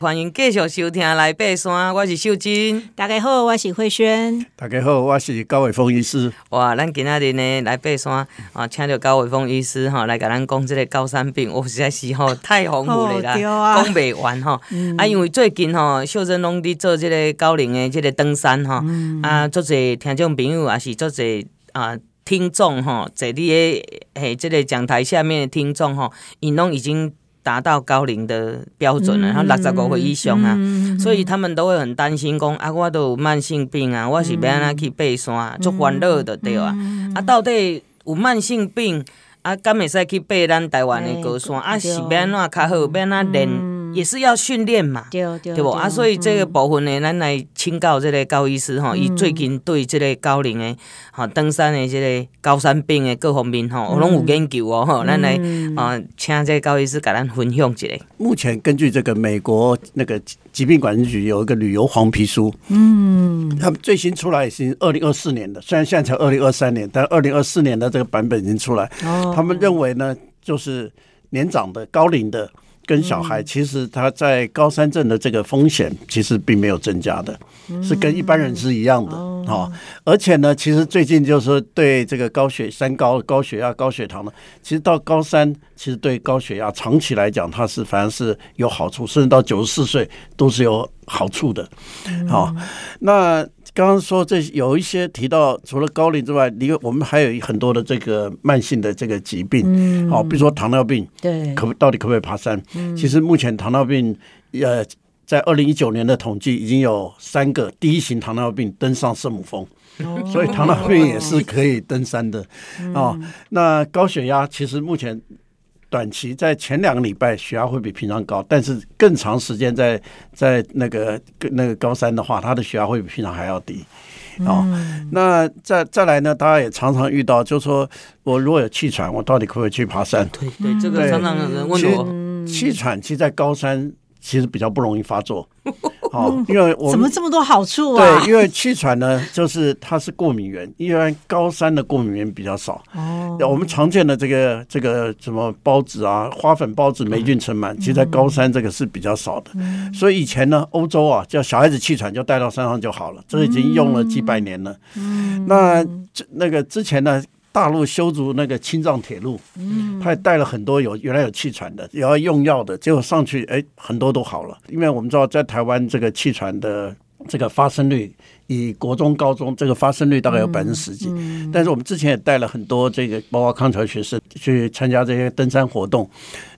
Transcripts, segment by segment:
欢迎继续收听来爬山，我是秀珍。大家好，我是慧萱。大家好，我是高伟峰医师。哇，咱今仔日呢来爬山啊，请到高伟峰医师哈来甲咱讲这个高山病，我实在是吼太丰富了啦，讲不、啊、完哈。嗯、啊，因为最近吼秀珍拢伫做这个高龄的这个登山哈，嗯、啊，足侪听众朋友也是足侪啊听众哈，在你的诶这个讲台下面的听众吼，因拢已经。达到高龄的标准了，然后六十五岁以上啊，嗯、所以他们都会很担心，讲啊，我都有慢性病啊，我是要安怎去爬山，足烦恼的对啊，啊，到底有慢性病啊，敢会使去爬咱台湾的高山，欸、啊，是要安怎较好，要安怎练？嗯也是要训练嘛，对对不啊？所以这个部分呢，咱来请教这个高医师哈，伊最近对这个高龄的哈登山的这个高山病的各方面哈，我拢有研究哦哈。咱来啊，请这个高医师给咱分享一下。目前根据这个美国那个疾病管制局有一个旅游黄皮书，嗯，他们最新出来已经二零二四年的，虽然现在才二零二三年，但二零二四年的这个版本已经出来。哦，他们认为呢，就是年长的高龄的。跟小孩其实他在高山症的这个风险其实并没有增加的，是跟一般人是一样的啊。而且呢，其实最近就是对这个高血三高、高血压、高血糖呢，其实到高三其实对高血压长期来讲，它是反而是有好处，甚至到九十四岁都是有好处的。好，那。刚刚说这有一些提到，除了高龄之外，因为我们还有很多的这个慢性的这个疾病，嗯，好，比如说糖尿病，对，可到底可不可以爬山？嗯，其实目前糖尿病，呃，在二零一九年的统计已经有三个第一型糖尿病登上圣母峰，哦，所以糖尿病也是可以登山的，哦，那高血压其实目前。短期在前两个礼拜血压会比平常高，但是更长时间在在那个那个高山的话，他的血压会比平常还要低。哦，那再再来呢？大家也常常遇到，就是说我如果有气喘，我到底可不可以去爬山？对对，这个常常有人问我，气喘其实在高山其实比较不容易发作。哦，因为我怎么这么多好处啊？对，因为气喘呢，就是它是过敏源，一般高山的过敏源比较少。哦，我们常见的这个这个什么孢子啊、花粉孢子、霉菌尘螨，其实在高山这个是比较少的。所以以前呢，欧洲啊，叫小孩子气喘就带到山上就好了，这已经用了几百年了。嗯，那这那个之前呢？大陆修筑那个青藏铁路，嗯，他也带了很多有原来有气喘的，也要用药的，结果上去，哎，很多都好了。因为我们知道，在台湾这个气喘的这个发生率，以国中、高中这个发生率大概有百分之十几。但是我们之前也带了很多这个包括康桥学生去参加这些登山活动。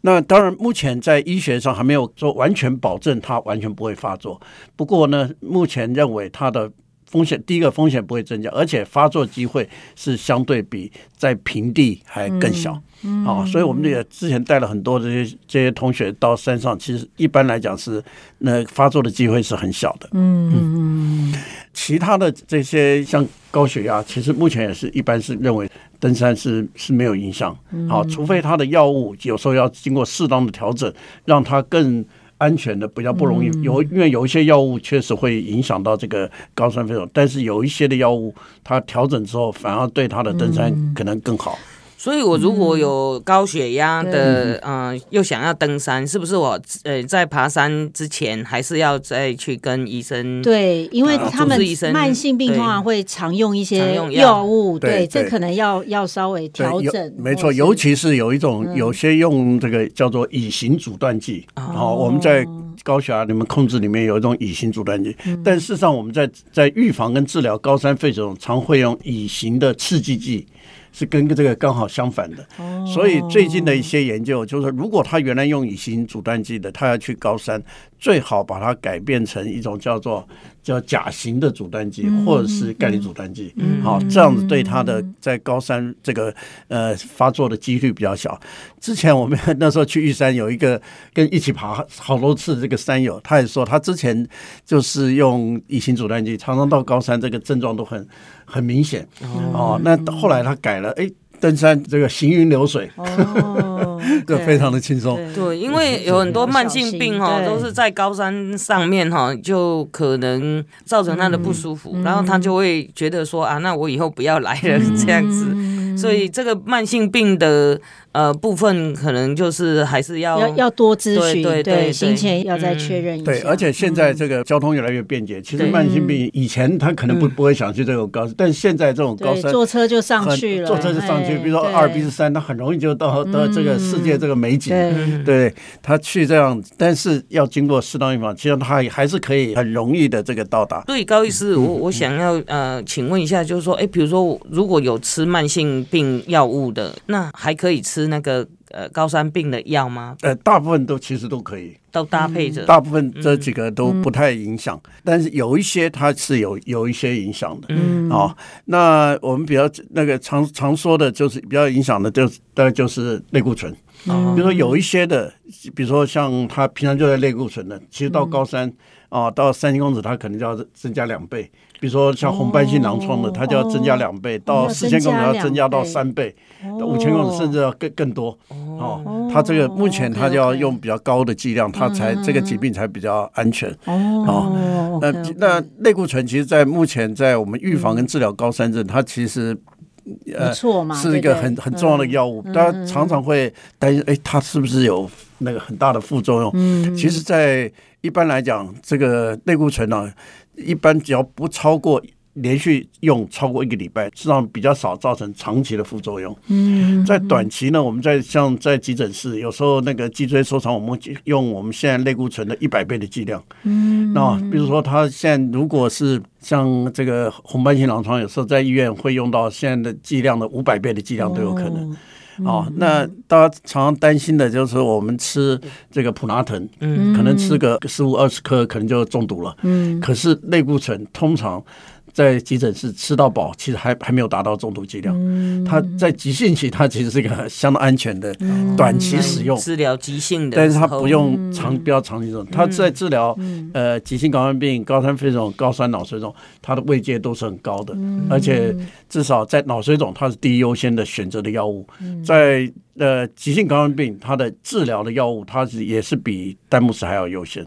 那当然，目前在医学上还没有说完全保证它完全不会发作。不过呢，目前认为它的。风险第一个风险不会增加，而且发作机会是相对比在平地还更小。嗯，好，所以我们也之前带了很多这些这些同学到山上，其实一般来讲是那发作的机会是很小的。嗯嗯，其他的这些像高血压，其实目前也是一般是认为登山是是没有影响。好，除非他的药物有时候要经过适当的调整，让他更。安全的比较不容易有，因为有一些药物确实会影响到这个高山飞虫，但是有一些的药物它调整之后，反而对它的登山可能更好。所以，我如果有高血压的，嗯、呃，又想要登山，是不是我呃在爬山之前还是要再去跟医生？对，因为他们慢性病通常会常用一些药物，对，对，这可能要要稍微调整。没错，尤其是有一种有些用这个叫做乙型阻断剂，好、嗯，我们在高血压你们控制里面有一种乙型阻断剂，嗯、但事实上我们在在预防跟治疗高山肺这种常会用乙型的刺激剂。是跟这个刚好相反的，所以最近的一些研究就是说，如果他原来用乙型阻断剂的，他要去高山，最好把它改变成一种叫做叫甲型的阻断剂，或者是钙离阻断剂，好，这样子对他的在高山这个呃发作的几率比较小。之前我们那时候去玉山，有一个跟一起爬好多次这个山友，他也说他之前就是用乙型阻断剂，常常到高山这个症状都很。很明显哦，那后来他改了，哎，登山这个行云流水，哦，这非常的轻松。对，因为有很多慢性病哈，都是在高山上面哈，就可能造成他的不舒服，然后他就会觉得说啊，那我以后不要来了这样子。所以这个慢性病的呃部分可能就是还是要要要多咨询，对对对，行前要再确认一下。对，而且现在这个交通越来越便捷，其实慢性病以前他可能不不会想去这种高，但现在这种高山坐车就上去了，坐车就上去，比如说阿尔卑斯山，他很容易就到到这个世界这个美景，对，他去这样，但是要经过适当预防，其实他还是可以很容易的这个到达。对，高医师，我我想要呃，请问一下，就是说，哎，比如说如果有吃慢性病药物的，那还可以吃那个呃高山病的药吗？呃，大部分都其实都可以，都搭配着。大部分这几个都不太影响，但是有一些它是有有一些影响的。嗯，哦，那我们比较那个常常说的就是比较影响的，就大概就是类固醇。比如说有一些的，比如说像他平常就在类固醇的，其实到高三啊，到三千公尺，他可能就要增加两倍。比如说像红斑性狼疮的，它就要增加两倍，到四千公尺要增加到三倍，到五千公尺甚至要更更多。哦，它这个目前它就要用比较高的剂量，它才这个疾病才比较安全。哦，那那类固醇其实，在目前在我们预防跟治疗高山症，它其实呃是一个很很重要的药物。大家常常会担心，哎，它是不是有那个很大的副作用？嗯，其实，在一般来讲，这个类固醇呢。一般只要不超过连续用超过一个礼拜，实际上比较少造成长期的副作用。嗯，在短期呢，我们在像在急诊室，有时候那个脊椎收藏，我们用我们现在类固醇的一百倍的剂量。嗯，那比如说他现在如果是像这个红斑性狼疮，有时候在医院会用到现在的剂量的五百倍的剂量都有可能。哦，那大家常常担心的就是我们吃这个普拿疼，嗯，可能吃个十五二十颗，可能就中毒了。嗯，可是类固醇通常。在急诊室吃到饱，其实还还没有达到中毒剂量。它在急性期，它其实是一个相当安全的短期使用治疗急性的，但是它不用长，不要长期用。它在治疗呃急性高山病、高山肺肿、高山脑水肿，它的位阶都是很高的，而且至少在脑水肿，它是第一优先的选择的药物。在呃急性高山病，它的治疗的药物，它是也是比丹木斯还要优先。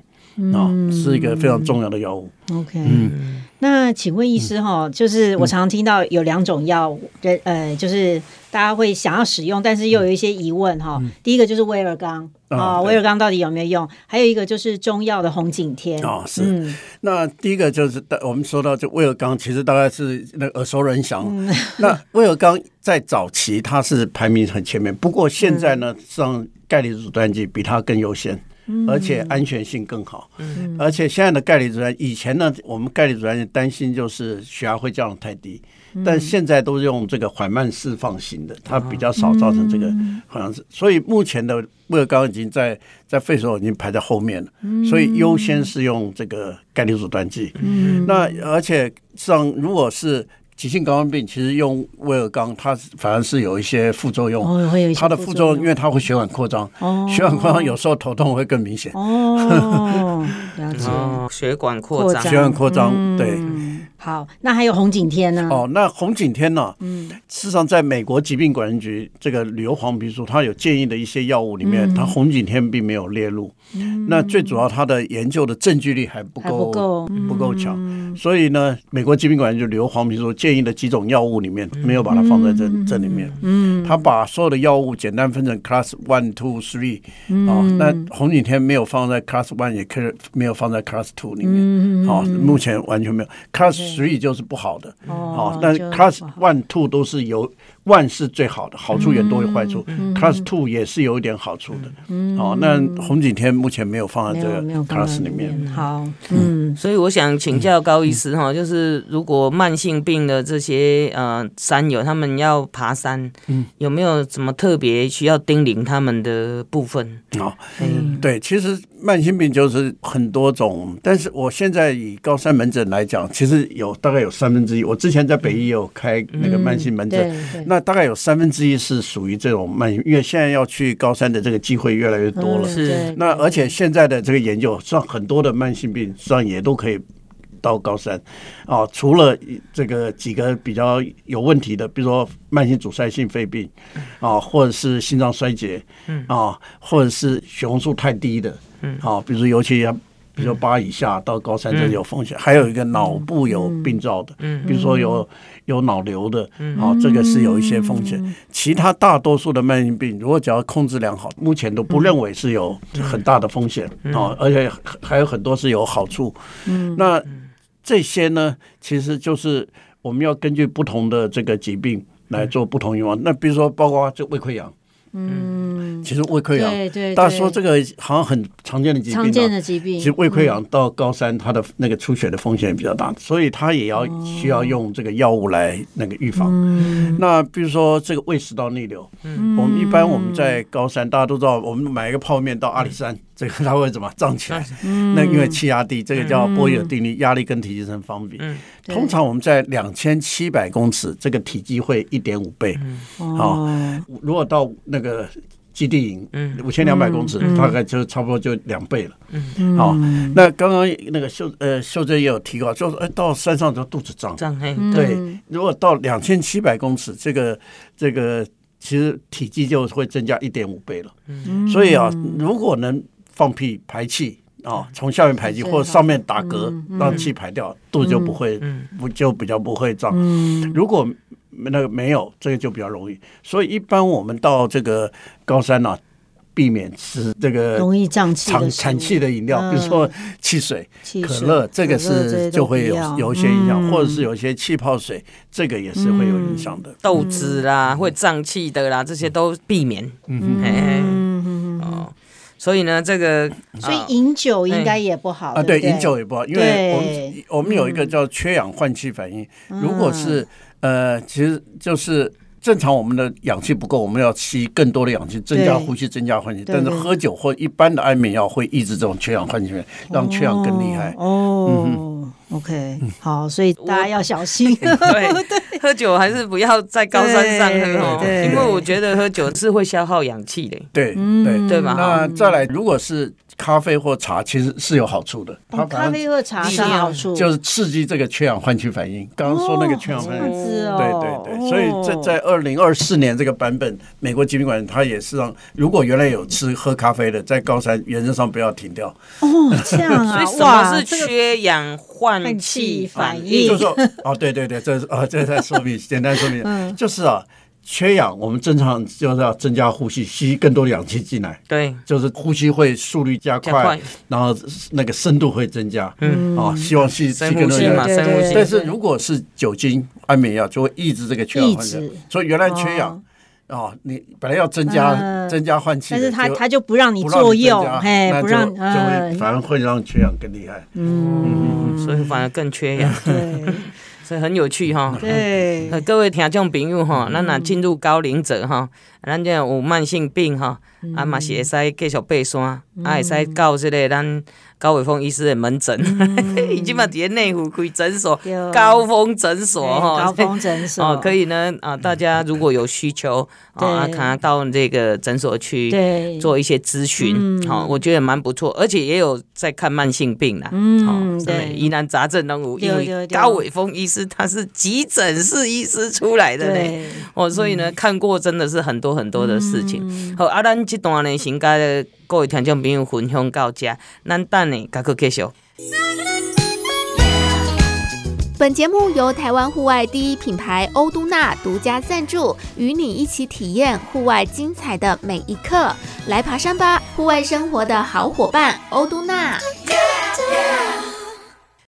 啊，是一个非常重要的药物。OK，嗯，那请问医师哈，就是我常常听到有两种药，呃，就是大家会想要使用，但是又有一些疑问哈。第一个就是威尔刚啊，威尔刚到底有没有用？还有一个就是中药的红景天啊，是。那第一个就是我们说到就威尔刚，其实大概是那耳熟能详。那威尔刚在早期它是排名很前面，不过现在呢，像钙离子阻断剂比它更优先。而且安全性更好，而且现在的钙离阻断，以前呢，我们钙离阻断担心就是血压会降得太低，但现在都是用这个缓慢释放型的，它比较少造成这个好像是，所以目前的乐高已经在在肺手已经排在后面了，所以优先是用这个钙离子断剂。那而且像如果是。急性高温病其实用威尔刚，它反而是有一些副作用。哦，会有一些它的副作用，因为它会血管扩张。哦，血管扩张有时候头痛会更明显。哦，了解。血管扩张，血管扩张，对。好，那还有红景天呢？哦，那红景天呢？嗯，事实上，在美国疾病管理局这个旅游黄皮书，它有建议的一些药物里面，它红景天并没有列入。那最主要，它的研究的证据力还不够，不够强。所以呢，美国疾病管理局旅游黄皮书建议的几种药物里面，没有把它放在这这里面。嗯，他把所有的药物简单分成 Class One、Two、Three。啊，那红景天没有放在 Class One，也可以没有放在 Class Two 里面。好，目前完全没有 Class。所以就是不好的，哦，但是 Class One、Two 都是有 One 是最好的，好处远多于坏处。Class Two 也是有一点好处的，好，那红景天目前没有放在这个 Class 里面。好，嗯，所以我想请教高医师哈，就是如果慢性病的这些呃山友他们要爬山，嗯，有没有什么特别需要叮咛他们的部分？好，嗯，对，其实慢性病就是很多种，但是我现在以高山门诊来讲，其实。有大概有三分之一，我之前在北医有开那个慢性门诊，那大概有三分之一是属于这种慢性，因为现在要去高山的这个机会越来越多了。是，那而且现在的这个研究，实际上很多的慢性病实际上也都可以到高山啊，除了这个几个比较有问题的，比如说慢性阻塞性肺病啊，或者是心脏衰竭嗯啊，或者是血红素太低的，嗯啊，比如说尤其要。比如说八以下到高三这有风险，还有一个脑部有病灶的，比如说有有脑瘤的，啊，这个是有一些风险。其他大多数的慢性病，如果只要控制良好，目前都不认为是有很大的风险啊，而且还有很多是有好处。嗯。那这些呢，其实就是我们要根据不同的这个疾病来做不同预防。那比如说，包括这胃溃疡。嗯，其实胃溃疡，对对，大家说这个好像很常见的疾病，常见的疾病。其实胃溃疡到高三，它的那个出血的风险比较大，所以它也要需要用这个药物来那个预防。那比如说这个胃食道逆流，我们一般我们在高三，大家都知道，我们买一个泡面到阿里山。这个它会怎么胀起来？那因为气压低，这个叫波义耳定律，压力跟体积成方比。通常我们在两千七百公尺，这个体积会一点五倍。好，如果到那个基地营，五千两百公尺，大概就差不多就两倍了。好，那刚刚那个秀呃秀珍也有提过，就是哎到山上就肚子胀。胀对，如果到两千七百公尺，这个这个其实体积就会增加一点五倍了。所以啊，如果能放屁排气啊，从下面排气或者上面打嗝，让气排掉，肚子就不会不就比较不会胀。如果那个没有，这个就比较容易。所以一般我们到这个高山呢，避免吃这个容易胀气、产气的饮料，比如说汽水、可乐，这个是就会有有一些影响，或者是有一些气泡水，这个也是会有影响的。豆子啦，会胀气的啦，这些都避免。嗯。哦。所以呢，这个所以饮酒应该也不好啊。对，饮酒也不好，因为我们我们有一个叫缺氧换气反应。如果是呃，其实就是正常我们的氧气不够，我们要吸更多的氧气，增加呼吸，增加换气。但是喝酒或一般的安眠药会抑制这种缺氧换气，让缺氧更厉害。哦，OK，好，所以大家要小心。对，喝酒还是不要在高山上喝哦，因为我觉得喝酒是会消耗氧气的。对对对吧？那再来，如果是。咖啡或茶其实是有好处的。它咖啡或茶是好处，就是刺激这个缺氧换气反应。刚刚说那个缺氧换气，对对对。所以在在二零二四年这个版本，美国疾病管理它也是让，如果原来有吃喝咖啡的，在高山原则上不要停掉。哦，这样啊，所以什么是缺氧换气反应？就是说，哦，对对对，这是啊，这在说明，简单说明，嗯就是啊。缺氧，我们正常就是要增加呼吸，吸更多的氧气进来。对，就是呼吸会速率加快，加快然后那个深度会增加。嗯，啊，希望吸吸更多氧气。深呼吸。但是如果是酒精、安眠药，就会抑制这个缺氧患者。所以原来缺氧，哦，你本来要增加增加换气，但是他他就不让你作用，嘿，不让，就会反而会让缺氧更厉害。嗯，所以反而更缺氧。对。所以很有趣哈，对，各位听众朋友哈，那那进入高龄者哈，咱这有慢性病哈，啊嘛是会使继续爬山，啊会使到这个咱。高伟峰医师的门诊，已经把底下内湖开诊所，高峰诊所哈，高峰诊所。哦，可以呢啊，大家如果有需求 啊，可能到这个诊所去做一些咨询，好，我觉得蛮不错，而且也有在看慢性病啦，嗯，对，疑难杂症都有，因为高伟峰医师他是急诊室医师出来的嘞，哦，所以呢看过真的是很多很多的事情，好，啊，咱这段呢先跟各位听众朋友分享到这，咱等。本节目由台湾户外第一品牌欧都娜独家赞助，与你一起体验户外精彩的每一刻。来爬山吧，户外生活的好伙伴，欧都娜。Yeah, yeah.